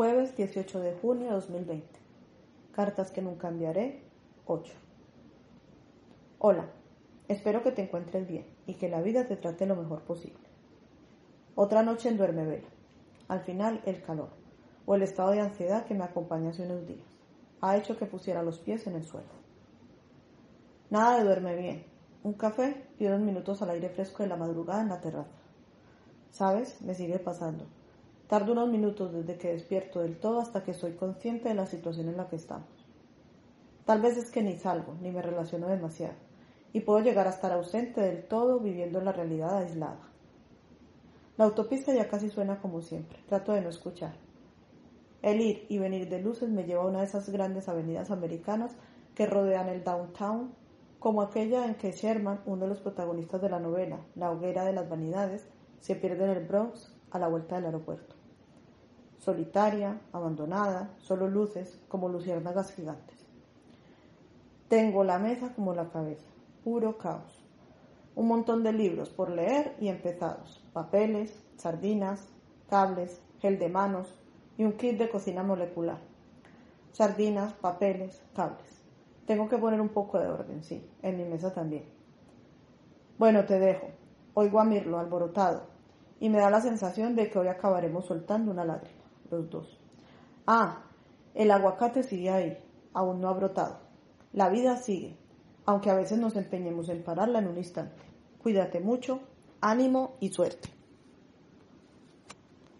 Jueves 18 de junio de 2020. Cartas que nunca enviaré. 8. Hola, espero que te encuentres bien y que la vida te trate lo mejor posible. Otra noche en duerme vela. Al final, el calor o el estado de ansiedad que me acompaña hace unos días ha hecho que pusiera los pies en el suelo. Nada de duerme bien. Un café y unos minutos al aire fresco de la madrugada en la terraza. ¿Sabes? Me sigue pasando. Tardo unos minutos desde que despierto del todo hasta que soy consciente de la situación en la que estamos. Tal vez es que ni salgo, ni me relaciono demasiado, y puedo llegar a estar ausente del todo viviendo la realidad aislada. La autopista ya casi suena como siempre, trato de no escuchar. El ir y venir de luces me lleva a una de esas grandes avenidas americanas que rodean el downtown, como aquella en que Sherman, uno de los protagonistas de la novela, La hoguera de las vanidades, se pierde en el Bronx a la vuelta del aeropuerto. Solitaria, abandonada, solo luces como luciérnagas gigantes. Tengo la mesa como la cabeza, puro caos. Un montón de libros por leer y empezados, papeles, sardinas, cables, gel de manos, y un kit de cocina molecular. Sardinas, papeles, cables. Tengo que poner un poco de orden, sí, en mi mesa también. Bueno, te dejo. Oigo a Mirlo alborotado y me da la sensación de que hoy acabaremos soltando una lágrima, los dos. Ah, el aguacate sigue ahí, aún no ha brotado. La vida sigue, aunque a veces nos empeñemos en pararla en un instante. Cuídate mucho, ánimo y suerte.